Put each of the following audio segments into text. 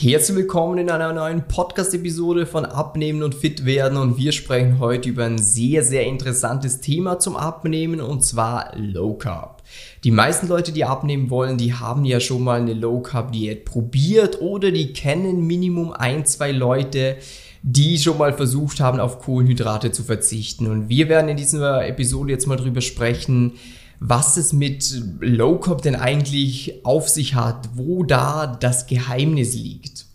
Herzlich willkommen in einer neuen Podcast-Episode von Abnehmen und Fit werden und wir sprechen heute über ein sehr, sehr interessantes Thema zum Abnehmen und zwar Low Carb. Die meisten Leute, die abnehmen wollen, die haben ja schon mal eine Low Carb Diät probiert oder die kennen Minimum ein, zwei Leute, die schon mal versucht haben, auf Kohlenhydrate zu verzichten. Und wir werden in dieser Episode jetzt mal drüber sprechen, was es mit Low Carb denn eigentlich auf sich hat, wo da das Geheimnis liegt.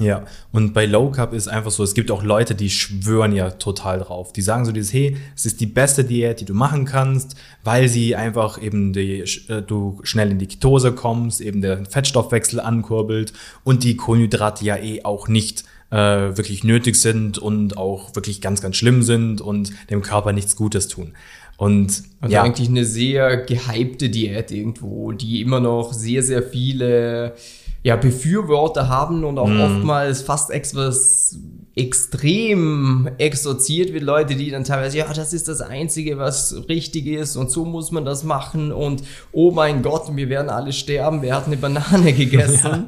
Ja, und bei Low Carb ist einfach so, es gibt auch Leute, die schwören ja total drauf. Die sagen so dieses, hey, es ist die beste Diät, die du machen kannst, weil sie einfach eben die, äh, du schnell in die Ketose kommst, eben der Fettstoffwechsel ankurbelt und die Kohlenhydrate ja eh auch nicht äh, wirklich nötig sind und auch wirklich ganz, ganz schlimm sind und dem Körper nichts Gutes tun. Und also ja. eigentlich eine sehr gehypte Diät irgendwo, die immer noch sehr, sehr viele ja, Befürworter haben und auch mm. oftmals fast etwas extrem exorziert wird. Leute, die dann teilweise, ja, das ist das Einzige, was richtig ist und so muss man das machen und oh mein Gott, wir werden alle sterben, wer hat eine Banane gegessen?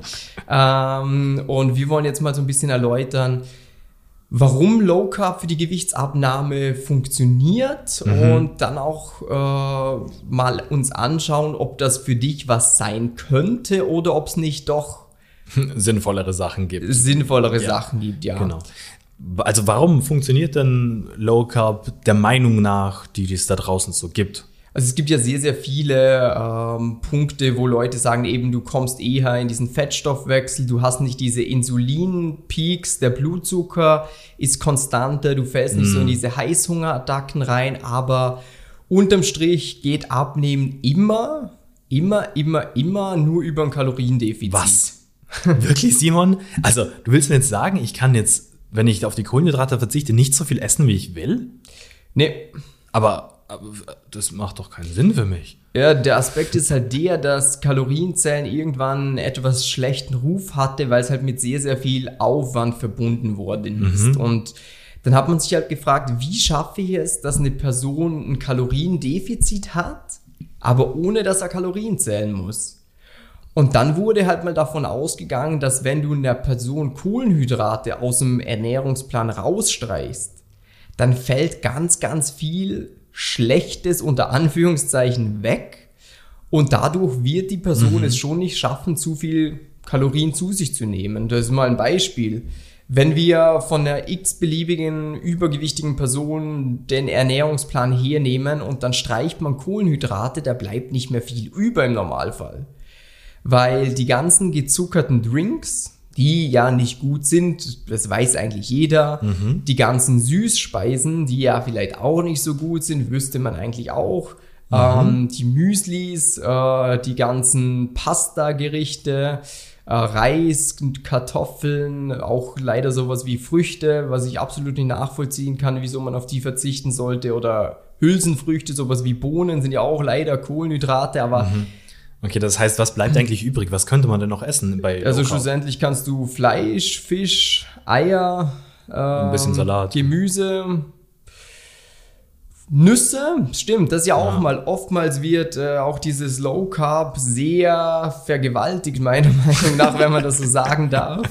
Ja. Ähm, und wir wollen jetzt mal so ein bisschen erläutern, warum Low Carb für die Gewichtsabnahme funktioniert mhm. und dann auch äh, mal uns anschauen, ob das für dich was sein könnte oder ob es nicht doch sinnvollere Sachen gibt. Sinnvollere ja. Sachen gibt, ja. Genau. Also warum funktioniert denn Low Carb der Meinung nach, die es da draußen so gibt? Also es gibt ja sehr, sehr viele ähm, Punkte, wo Leute sagen, eben du kommst eher in diesen Fettstoffwechsel, du hast nicht diese Insulin-Peaks, der Blutzucker ist konstanter, du fällst nicht mm. so in mhm. diese Heißhungerattacken rein, aber unterm Strich geht Abnehmen immer, immer, immer, immer nur über ein Kaloriendefizit. Was? Wirklich, Simon? Also du willst mir jetzt sagen, ich kann jetzt, wenn ich auf die Kohlenhydrate verzichte, nicht so viel essen, wie ich will? Nee. Aber aber das macht doch keinen Sinn für mich. Ja, der Aspekt ist halt der, dass Kalorienzellen irgendwann etwas schlechten Ruf hatte, weil es halt mit sehr, sehr viel Aufwand verbunden worden ist. Mhm. Und dann hat man sich halt gefragt, wie schaffe ich es, dass eine Person ein Kaloriendefizit hat, aber ohne dass er Kalorien zählen muss. Und dann wurde halt mal davon ausgegangen, dass wenn du einer Person Kohlenhydrate aus dem Ernährungsplan rausstreichst, dann fällt ganz, ganz viel Schlechtes unter Anführungszeichen weg und dadurch wird die Person mhm. es schon nicht schaffen, zu viel Kalorien zu sich zu nehmen. Das ist mal ein Beispiel. Wenn wir von einer x-beliebigen übergewichtigen Person den Ernährungsplan hernehmen und dann streicht man Kohlenhydrate, da bleibt nicht mehr viel über im Normalfall. Weil die ganzen gezuckerten Drinks, die ja nicht gut sind, das weiß eigentlich jeder. Mhm. Die ganzen Süßspeisen, die ja vielleicht auch nicht so gut sind, wüsste man eigentlich auch. Mhm. Ähm, die Müslis, äh, die ganzen Pasta-Gerichte, äh, Reis, Kartoffeln, auch leider sowas wie Früchte, was ich absolut nicht nachvollziehen kann, wieso man auf die verzichten sollte. Oder Hülsenfrüchte, sowas wie Bohnen sind ja auch leider Kohlenhydrate, aber mhm Okay, das heißt, was bleibt eigentlich übrig? Was könnte man denn noch essen bei Also schlussendlich kannst du Fleisch, Fisch, Eier, äh, ein bisschen ähm, Salat, Gemüse, Nüsse, stimmt, das ist ja, ja. auch mal, oftmals wird äh, auch dieses Low Carb sehr vergewaltigt, meiner Meinung nach, wenn man das so sagen darf.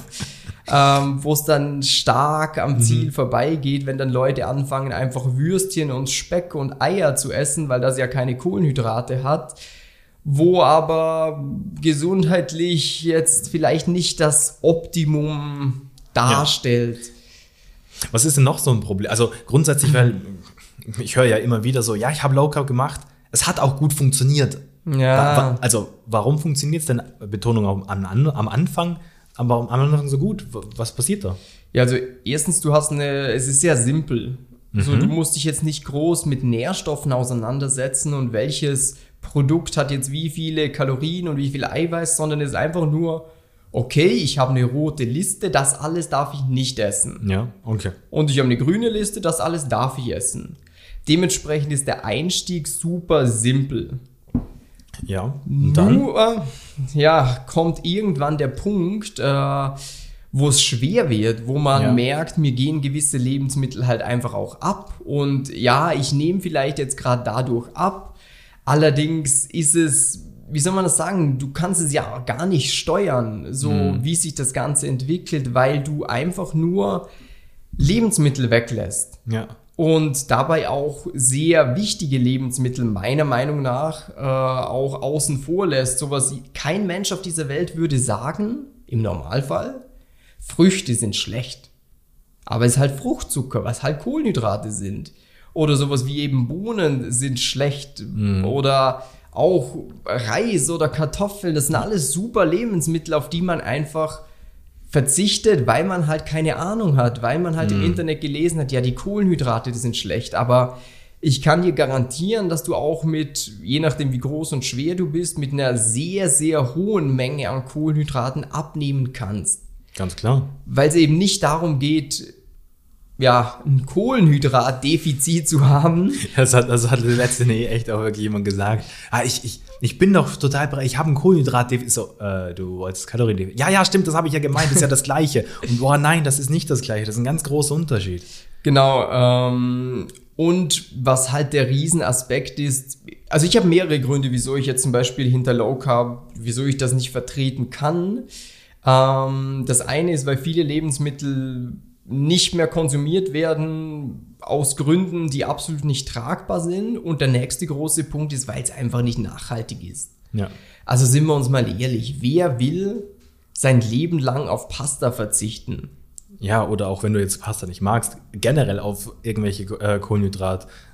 Ähm, wo es dann stark am mhm. Ziel mhm. vorbeigeht, wenn dann Leute anfangen, einfach Würstchen und Speck und Eier zu essen, weil das ja keine Kohlenhydrate hat wo aber gesundheitlich jetzt vielleicht nicht das Optimum darstellt. Ja. Was ist denn noch so ein Problem? Also grundsätzlich, weil ich höre ja immer wieder so, ja, ich habe Low Carb gemacht, es hat auch gut funktioniert. Ja. Also warum funktioniert es denn, Betonung am, am, am Anfang, aber am Anfang so gut? Was passiert da? Ja, also erstens, du hast eine, es ist sehr simpel. Mhm. Du musst dich jetzt nicht groß mit Nährstoffen auseinandersetzen und welches Produkt hat jetzt wie viele Kalorien und wie viel Eiweiß, sondern es ist einfach nur, okay, ich habe eine rote Liste, das alles darf ich nicht essen. Ja, okay. Und ich habe eine grüne Liste, das alles darf ich essen. Dementsprechend ist der Einstieg super simpel. Ja, und dann? Nur, ja, kommt irgendwann der Punkt, äh, wo es schwer wird, wo man ja. merkt, mir gehen gewisse Lebensmittel halt einfach auch ab. Und ja, ich nehme vielleicht jetzt gerade dadurch ab, Allerdings ist es wie soll man das sagen, du kannst es ja gar nicht steuern, so Mhm. wie sich das Ganze entwickelt, weil du einfach nur Lebensmittel weglässt. Ja. Und dabei auch sehr wichtige Lebensmittel meiner Meinung nach äh, auch außen vor lässt. Sowas, wie- kein Mensch auf dieser Welt würde sagen, im Normalfall, Früchte sind schlecht. Aber es ist halt Fruchtzucker, was halt Kohlenhydrate sind. Oder sowas wie eben Bohnen sind schlecht. Oder auch Reis oder Kartoffeln. Das sind alles super Lebensmittel, auf die man einfach verzichtet, weil man halt keine Ahnung hat, weil man halt im Internet gelesen hat, ja, die Kohlenhydrate, die sind schlecht. Aber ich kann dir garantieren, dass du auch mit, je nachdem wie groß und schwer du bist, mit einer sehr, sehr hohen Menge an Kohlenhydraten abnehmen kannst Ganz klar. weil es eben nicht darum geht, ja, ein Kohlenhydratdefizit zu haben. Das hat, das hat letzte nee, echt auch wirklich jemand gesagt. Ah, ich, ich, ich bin doch total bereit, ich habe ein Kohlenhydratdefizit. So, äh, du wolltest Kaloriendefizit. Ja, ja, stimmt, das habe ich ja gemeint, das ist ja das Gleiche. Und boah, nein, das ist nicht das Gleiche, das ist ein ganz großer Unterschied. Genau. Ähm, und was halt der Riesenaspekt ist, also ich habe mehrere Gründe, wieso ich jetzt zum Beispiel hinter Low Carb, wieso ich das nicht vertreten kann. Ähm, das eine ist, weil viele Lebensmittel nicht mehr konsumiert werden aus Gründen, die absolut nicht tragbar sind. Und der nächste große Punkt ist, weil es einfach nicht nachhaltig ist. Ja. Also sind wir uns mal ehrlich, wer will sein Leben lang auf Pasta verzichten? Ja, oder auch wenn du jetzt Pasta nicht magst, generell auf irgendwelche äh,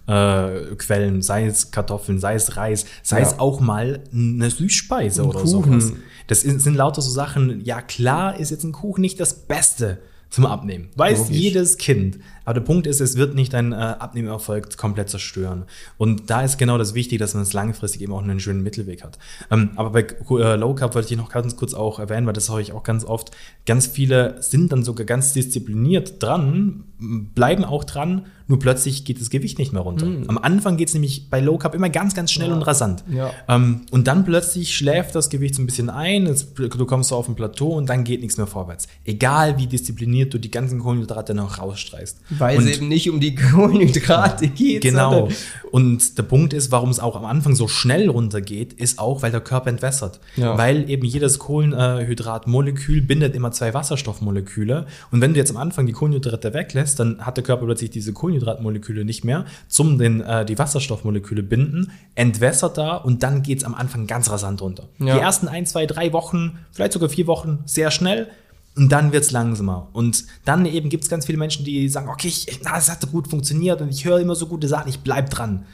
Kohlenhydratquellen, äh, sei es Kartoffeln, sei es Reis, sei Ja. es auch mal eine Süßspeise Ein oder Kuchen. sowas. Das sind lauter so Sachen, ja klar ist jetzt ein Kuchen nicht das Beste zum Abnehmen. Weiß Logisch. jedes Kind. Aber der Punkt ist, es wird nicht deinen äh, Abnehmerfolg komplett zerstören. Und da ist genau das Wichtige, dass man es langfristig eben auch einen schönen Mittelweg hat. Ähm, aber bei äh, Low Carb wollte ich noch ganz kurz auch erwähnen, weil das höre ich auch ganz oft. Ganz viele sind dann sogar ganz diszipliniert dran, bleiben auch dran, nur plötzlich geht das Gewicht nicht mehr runter. Am Anfang geht es nämlich bei Low Carb immer ganz, ganz schnell Ja. und rasant. Ja. Ähm, und dann plötzlich schläft das Gewicht so ein bisschen ein, es, du kommst so auf ein Plateau und dann geht nichts mehr vorwärts. Egal wie diszipliniert du die ganzen Kohlenhydrate noch rausstreichst. Weil und es eben nicht um die Kohlenhydrate geht. Genau. Und der Punkt ist, warum es auch am Anfang so schnell runtergeht, ist auch, weil der Körper entwässert. Ja. Weil eben jedes Kohlenhydratmolekül bindet immer zwei Wasserstoffmoleküle. Und wenn du jetzt am Anfang die Kohlenhydrate weglässt, dann hat der Körper plötzlich diese Kohlenhydratmoleküle nicht mehr, zum den, äh, die Wasserstoffmoleküle binden, entwässert da und dann geht es am Anfang ganz rasant runter. Ja. Die ersten ein, zwei, drei Wochen, vielleicht sogar vier Wochen, sehr schnell. Und dann wird es langsamer. Und dann eben gibt es ganz viele Menschen, die sagen, okay, ich, na, es hat gut funktioniert und ich höre immer so gute Sachen, ich bleib dran.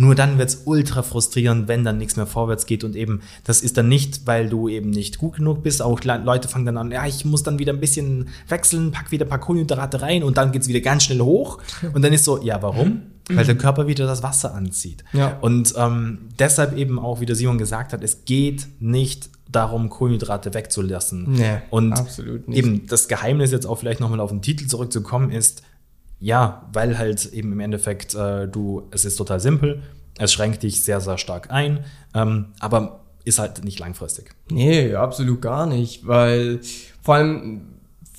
Nur dann wird es ultra frustrierend, wenn dann nichts mehr vorwärts geht. Und eben, das ist dann nicht, weil du eben nicht gut genug bist. Auch Le- Leute fangen dann an, ja, ich muss dann wieder ein bisschen wechseln, pack wieder ein paar Kohlenhydrate rein und dann geht es wieder ganz schnell hoch. Und dann ist so, ja, warum? Weil der Körper wieder das Wasser anzieht. Ja. Und ähm, deshalb eben auch, wie der Simon gesagt hat, es geht nicht darum, Kohlenhydrate wegzulassen. Nee, und eben das Geheimnis jetzt auch vielleicht nochmal auf den Titel zurückzukommen ist, ja, weil halt eben im Endeffekt äh, du, es ist total simpel, es schränkt dich sehr, sehr stark ein, ähm, aber ist halt nicht langfristig. Nee, absolut gar nicht, weil vor allem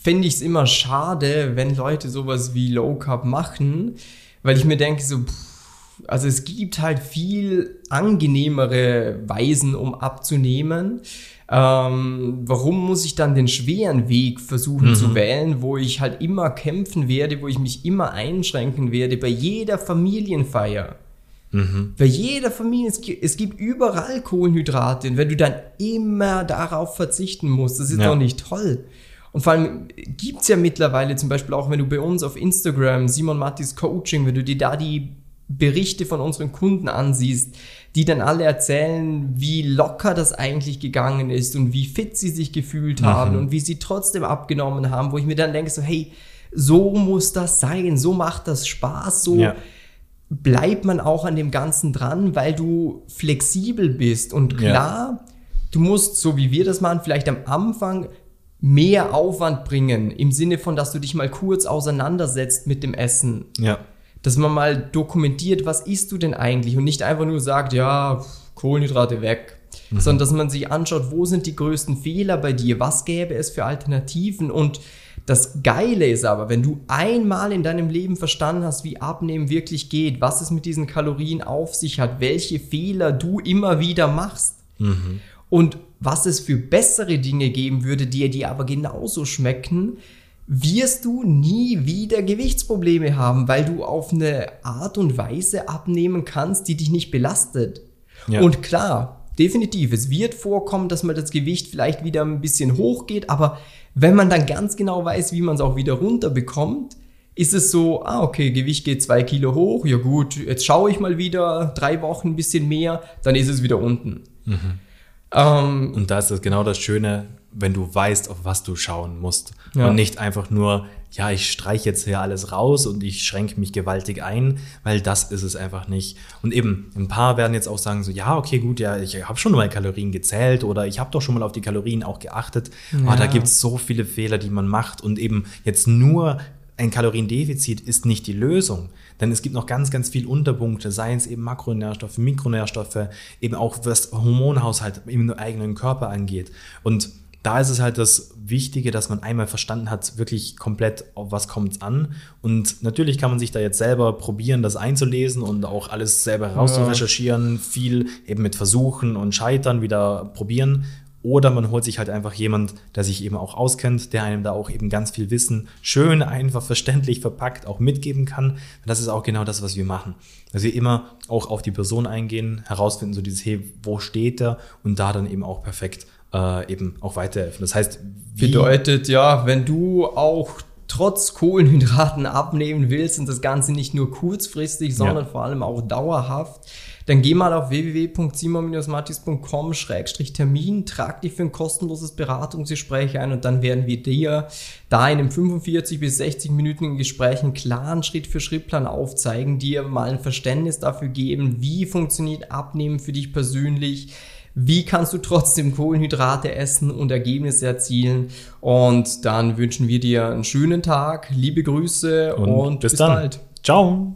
finde ich es immer schade, wenn Leute sowas wie Low Carb machen, weil ich mir denke so, pff, also es gibt halt viel angenehmere Weisen, um abzunehmen. Ähm, warum muss ich dann den schweren Weg versuchen zu wählen, wo ich halt immer kämpfen werde, wo ich mich immer einschränken werde bei jeder Familienfeier? Bei jeder Familie, es gibt, es gibt überall Kohlenhydrate. Und wenn du dann immer darauf verzichten musst, das ist Ja. doch nicht toll. Und vor allem gibt's ja mittlerweile zum Beispiel auch, wenn du bei uns auf Instagram, Simon Mattis Coaching, wenn du dir da die Berichte von unseren Kunden ansiehst, die dann alle erzählen, wie locker das eigentlich gegangen ist und wie fit sie sich gefühlt haben und wie sie trotzdem abgenommen haben, wo ich mir dann denke, so, hey, so muss das sein, so macht das Spaß, so Ja. bleibt man auch an dem Ganzen dran, weil du flexibel bist. Und Ja. klar, du musst, so wie wir das machen, vielleicht am Anfang mehr Aufwand bringen, im Sinne von, dass du dich mal kurz auseinandersetzt mit dem Essen. Ja. Dass man mal dokumentiert, was isst du denn eigentlich? Und nicht einfach nur sagt, ja, Kohlenhydrate weg. Sondern dass man sich anschaut, wo sind die größten Fehler bei dir, was gäbe es für Alternativen? Und das Geile ist aber, wenn du einmal in deinem Leben verstanden hast, wie Abnehmen wirklich geht, was es mit diesen Kalorien auf sich hat, welche Fehler du immer wieder machst, Mhm. Und was es für bessere Dinge geben würde, die dir aber genauso schmecken, wirst du nie wieder Gewichtsprobleme haben, weil du auf eine Art und Weise abnehmen kannst, die dich nicht belastet. Ja. Und klar, definitiv, es wird vorkommen, dass mal das Gewicht vielleicht wieder ein bisschen hochgeht, aber wenn man dann ganz genau weiß, wie man es auch wieder runterbekommt, ist es so, ah, okay, Gewicht geht zwei Kilo hoch, ja gut, jetzt schaue ich mal wieder, drei Wochen ein bisschen mehr, dann ist es wieder unten. Mhm. Ähm, und das ist genau das Schöne, wenn du weißt, auf was du schauen musst. Ja. Und nicht einfach nur, ja, ich streiche jetzt hier alles raus und ich schränke mich gewaltig ein, weil das ist es einfach nicht. Und eben, ein paar werden jetzt auch sagen so, ja, okay, gut, ja, ich habe schon mal Kalorien gezählt oder ich habe doch schon mal auf die Kalorien auch geachtet. Ja. Aber da gibt es so viele Fehler, die man macht und eben jetzt nur ein Kaloriendefizit ist nicht die Lösung, denn es gibt noch ganz, ganz viel Unterpunkte, seien es eben Makronährstoffe, Mikronährstoffe, eben auch was Hormonhaushalt im eigenen Körper angeht. Und da ist es halt das Wichtige, dass man einmal verstanden hat, wirklich komplett, auf was kommt es an. Und natürlich kann man sich da jetzt selber probieren, das einzulesen und auch alles selber rauszurecherchieren, ja. viel eben mit Versuchen und Scheitern wieder probieren. Oder man holt sich halt einfach jemand, der sich eben auch auskennt, der einem da auch eben ganz viel Wissen schön, einfach verständlich verpackt auch mitgeben kann. Das ist auch genau das, was wir machen. Dass wir immer auch auf die Person eingehen, herausfinden, so dieses, hey, wo steht er? Und da dann eben auch perfekt äh, eben auch weiterhelfen. Das heißt, bedeutet ja, wenn du auch trotz Kohlenhydraten abnehmen willst und das Ganze nicht nur kurzfristig, sondern ja. vor allem auch dauerhaft, dann geh mal auf www.simon-matis.com-termin, trag dich für ein kostenloses Beratungsgespräch ein und dann werden wir dir da in einem 45 bis 60 minütigen Gespräch einen klaren Schritt-für-Schritt-Plan aufzeigen, dir mal ein Verständnis dafür geben, wie funktioniert Abnehmen für dich persönlich, wie kannst du trotzdem Kohlenhydrate essen und Ergebnisse erzielen. Und dann wünschen wir dir einen schönen Tag, liebe Grüße und, und bis, bis bald. Ciao.